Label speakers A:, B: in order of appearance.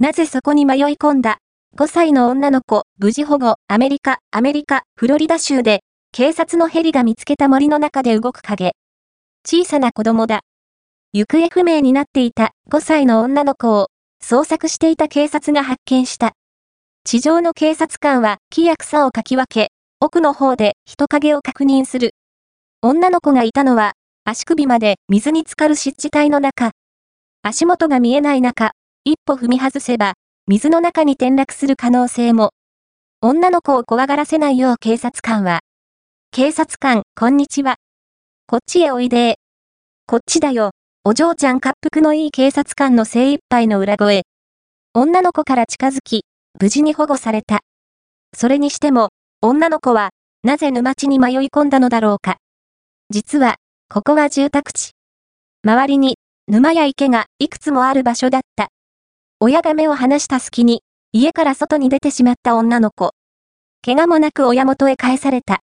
A: なぜそこに迷い込んだ ?5 歳の女の子、無事保護、アメリカ、アメリカ、フロリダ州で、警察のヘリが見つけた森の中で動く影。小さな子供だ。行方不明になっていた5歳の女の子を捜索していた警察が発見した。地上の警察官は木や草をかき分け、奥の方で人影を確認する。女の子がいたのは、足首まで水に浸かる湿地帯の中。足元が見えない中、一歩踏み外せば、水の中に転落する可能性も。女の子を怖がらせないよう警察官は。警察官、こんにちは。こっちへおいでこっちだよ。お嬢ちゃん滑腹のいい警察官の精一杯の裏声。女の子から近づき、無事に保護された。それにしても、女の子は、なぜ沼地に迷い込んだのだろうか。実は、ここは住宅地。周りに、沼や池がいくつもある場所だった。親が目を離した隙に、家から外に出てしまった女の子。怪我もなく親元へ返された。